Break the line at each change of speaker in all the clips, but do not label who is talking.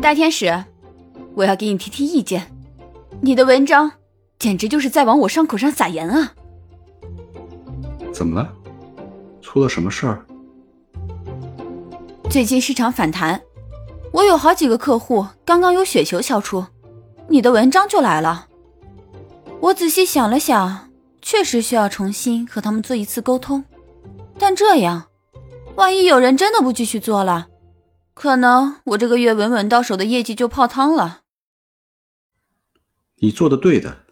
大天使，我要给你提提意见，你的文章简直就是在往我伤口上撒盐啊！
怎么了？出了什么事儿？
最近市场反弹，我有好几个客户刚刚有雪球消出，你的文章就来了。我仔细想了想，确实需要重新和他们做一次沟通。但这样，万一有人真的不继续做了，可能我这个月稳稳到手的业绩就泡汤了。
你做的对的，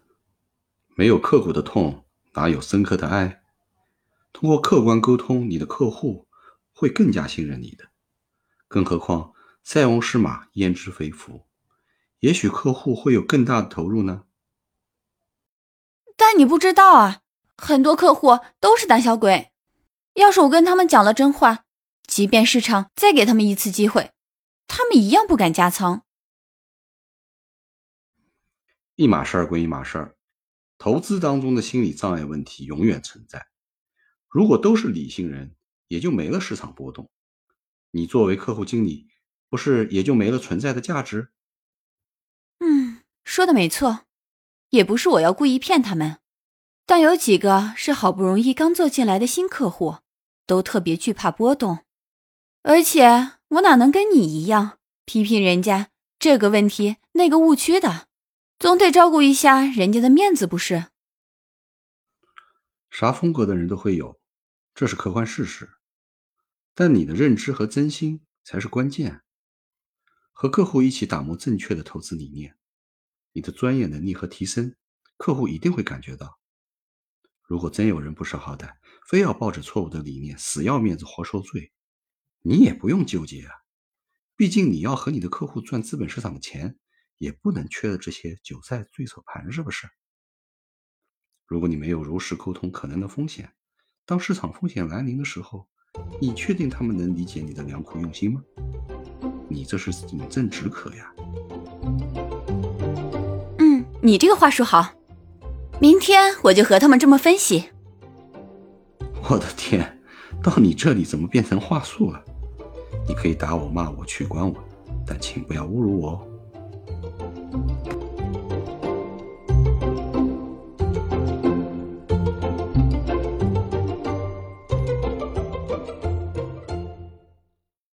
没有刻骨的痛，哪有深刻的爱？通过客观沟通，你的客户会更加信任你的。更何况，塞翁失马，焉知非福？也许客户会有更大的投入呢。
但你不知道啊，很多客户都是胆小鬼。要是我跟他们讲了真话，即便市场再给他们一次机会，他们一样不敢加仓。
一码事儿归一码事儿，投资当中的心理障碍问题永远存在。如果都是理性人，也就没了市场波动。你作为客户经理，不是也就没了存在的价值？
嗯，说的没错。也不是我要故意骗他们，但有几个是好不容易刚做进来的新客户，都特别惧怕波动。而且我哪能跟你一样批评人家这个问题那个误区的，总得照顾一下人家的面子不是？
啥风格的人都会有，这是客观事实。但你的认知和真心才是关键。和客户一起打磨正确的投资理念。你的专业能力和提升，客户一定会感觉到。如果真有人不识好歹，非要抱着错误的理念，死要面子活受罪，你也不用纠结啊。毕竟你要和你的客户赚资本市场的钱，也不能缺了这些韭菜对手盘，是不是？如果你没有如实沟通可能的风险，当市场风险来临的时候，你确定他们能理解你的良苦用心吗？你这是饮鸩止渴呀。
嗯你这个话术好，明天我就和他们这么分析。
我的天，到你这里怎么变成话术了？可以打我、骂我、取关我，但请不要侮辱我哦。